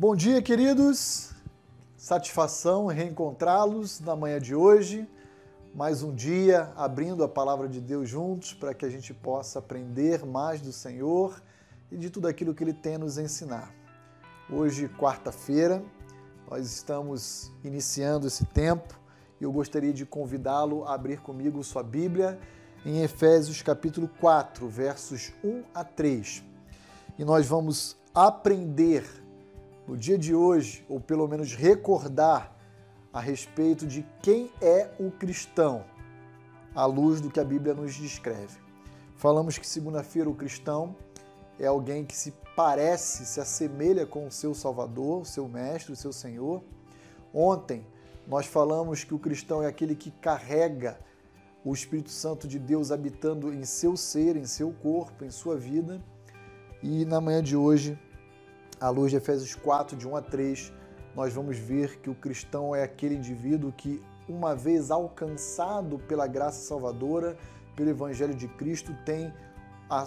Bom dia, queridos. Satisfação reencontrá-los na manhã de hoje. Mais um dia abrindo a palavra de Deus juntos para que a gente possa aprender mais do Senhor e de tudo aquilo que Ele tem a nos ensinar. Hoje, quarta-feira, nós estamos iniciando esse tempo e eu gostaria de convidá-lo a abrir comigo sua Bíblia em Efésios capítulo 4, versos 1 a 3. E nós vamos aprender no dia de hoje, ou pelo menos recordar a respeito de quem é o cristão, à luz do que a Bíblia nos descreve. Falamos que segunda-feira o cristão é alguém que se parece, se assemelha com o seu Salvador, o seu Mestre, o seu Senhor. Ontem nós falamos que o cristão é aquele que carrega o Espírito Santo de Deus habitando em seu ser, em seu corpo, em sua vida. E na manhã de hoje, à luz de Efésios 4, de 1 a 3, nós vamos ver que o cristão é aquele indivíduo que, uma vez alcançado pela graça salvadora, pelo Evangelho de Cristo, tem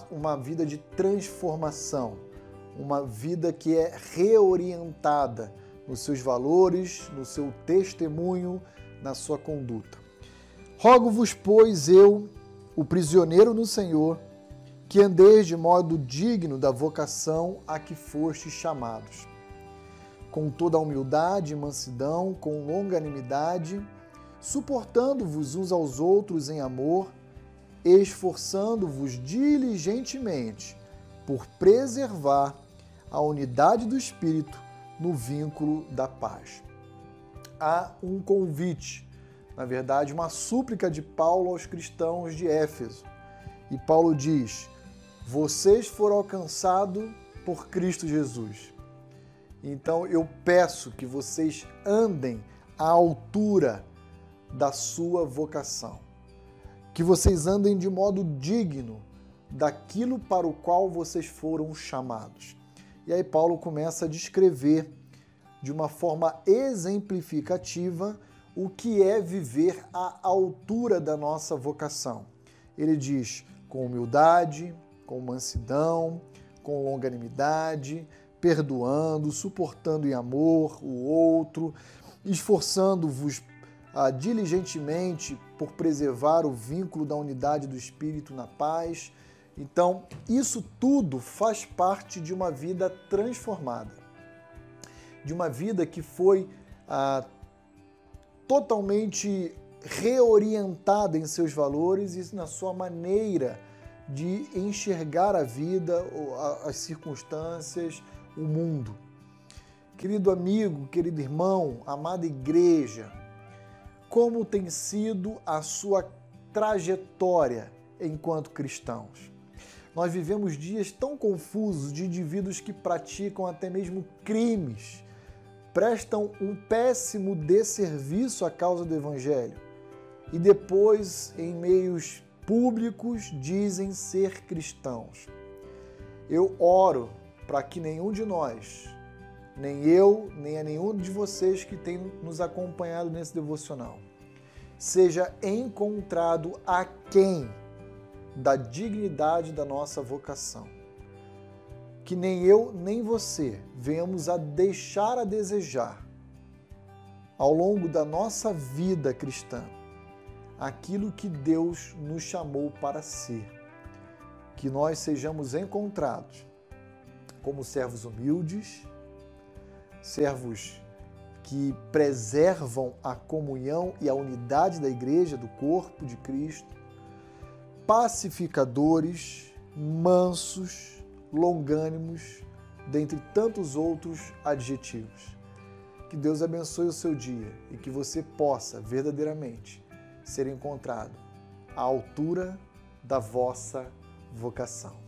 uma vida de transformação, uma vida que é reorientada nos seus valores, no seu testemunho, na sua conduta. Rogo-vos, pois, eu, o prisioneiro no Senhor, que andeis de modo digno da vocação a que fostes chamados, com toda a humildade e mansidão, com longanimidade, suportando-vos uns aos outros em amor, esforçando-vos diligentemente por preservar a unidade do Espírito no vínculo da paz. Há um convite, na verdade, uma súplica de Paulo aos cristãos de Éfeso. E Paulo diz: Vocês foram alcançados por Cristo Jesus. Então eu peço que vocês andem à altura da sua vocação que vocês andem de modo digno daquilo para o qual vocês foram chamados. E aí Paulo começa a descrever de uma forma exemplificativa o que é viver à altura da nossa vocação. Ele diz com humildade, com mansidão, com longanimidade, perdoando, suportando em amor o outro, esforçando-vos ah, diligentemente por preservar o vínculo da unidade do Espírito na paz. Então, isso tudo faz parte de uma vida transformada, de uma vida que foi ah, totalmente reorientada em seus valores e na sua maneira de enxergar a vida, as circunstâncias, o mundo. Querido amigo, querido irmão, amada igreja, como tem sido a sua trajetória enquanto cristãos. Nós vivemos dias tão confusos de indivíduos que praticam até mesmo crimes, prestam um péssimo desserviço à causa do Evangelho e depois, em meios públicos, dizem ser cristãos. Eu oro para que nenhum de nós nem eu, nem a nenhum de vocês que tem nos acompanhado nesse devocional, seja encontrado aquém da dignidade da nossa vocação. Que nem eu, nem você venhamos a deixar a desejar ao longo da nossa vida cristã aquilo que Deus nos chamou para ser. Que nós sejamos encontrados como servos humildes, servos que preservam a comunhão e a unidade da igreja, do corpo de Cristo, pacificadores, mansos, longânimos, dentre tantos outros adjetivos. Que Deus abençoe o seu dia e que você possa verdadeiramente ser encontrado à altura da vossa vocação.